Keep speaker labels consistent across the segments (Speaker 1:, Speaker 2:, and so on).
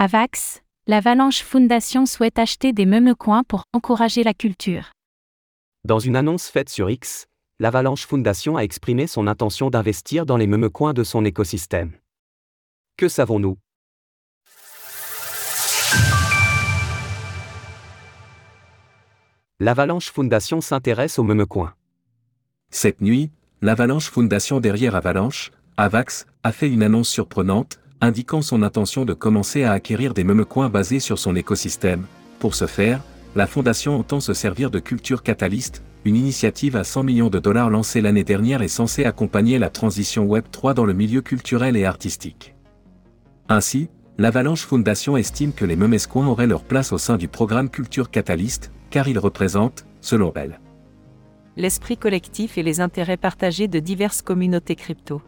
Speaker 1: Avax, l'Avalanche Foundation souhaite acheter des meme-coins pour encourager la culture.
Speaker 2: Dans une annonce faite sur X, l'Avalanche Foundation a exprimé son intention d'investir dans les meme-coins de son écosystème. Que savons-nous? L'Avalanche Foundation s'intéresse aux meme-coins.
Speaker 3: Cette nuit, l'Avalanche Foundation derrière Avalanche, Avax, a fait une annonce surprenante, indiquant son intention de commencer à acquérir des meme-coins basés sur son écosystème. Pour ce faire, la fondation entend se servir de Culture Catalyst, une initiative à 100 millions de dollars lancée l'année dernière et censée accompagner la transition Web 3 dans le milieu culturel et artistique. Ainsi, l'Avalanche Foundation estime que les memescoins auraient leur place au sein du programme Culture Catalyst, car ils représentent, selon elle,
Speaker 4: l'esprit collectif et les intérêts partagés de diverses communautés crypto.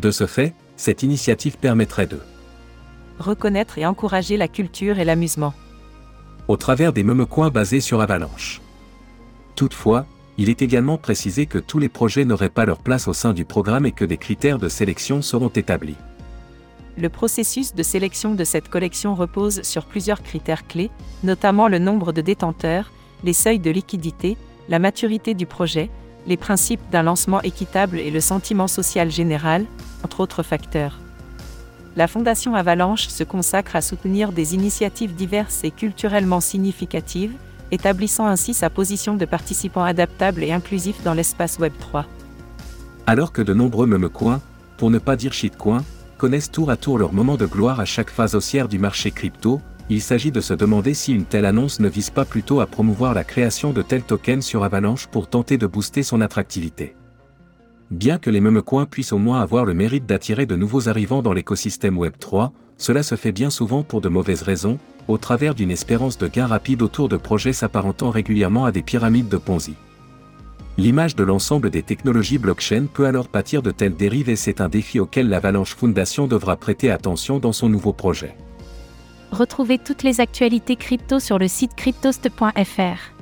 Speaker 3: De ce fait, cette initiative permettrait de
Speaker 4: reconnaître et encourager la culture et l'amusement.
Speaker 3: Au travers des memecoins basés sur Avalanche. Toutefois, il est également précisé que tous les projets n'auraient pas leur place au sein du programme et que des critères de sélection seront établis.
Speaker 4: Le processus de sélection de cette collection repose sur plusieurs critères clés, notamment le nombre de détenteurs, les seuils de liquidité, la maturité du projet, les principes d'un lancement équitable et le sentiment social général, entre autres facteurs. La Fondation Avalanche se consacre à soutenir des initiatives diverses et culturellement significatives, établissant ainsi sa position de participant adaptable et inclusif dans l'espace Web 3.
Speaker 3: Alors que de nombreux memecoins, pour ne pas dire shitcoins, connaissent tour à tour leur moment de gloire à chaque phase haussière du marché crypto, il s'agit de se demander si une telle annonce ne vise pas plutôt à promouvoir la création de tels tokens sur Avalanche pour tenter de booster son attractivité. Bien que les memecoins puissent au moins avoir le mérite d'attirer de nouveaux arrivants dans l'écosystème Web3, cela se fait bien souvent pour de mauvaises raisons, au travers d'une espérance de gain rapide autour de projets s'apparentant régulièrement à des pyramides de Ponzi. L'image de l'ensemble des technologies blockchain peut alors pâtir de telles dérives et c'est un défi auquel l'Avalanche Foundation devra prêter attention dans son nouveau projet.
Speaker 1: Retrouvez toutes les actualités crypto sur le site cryptost.fr.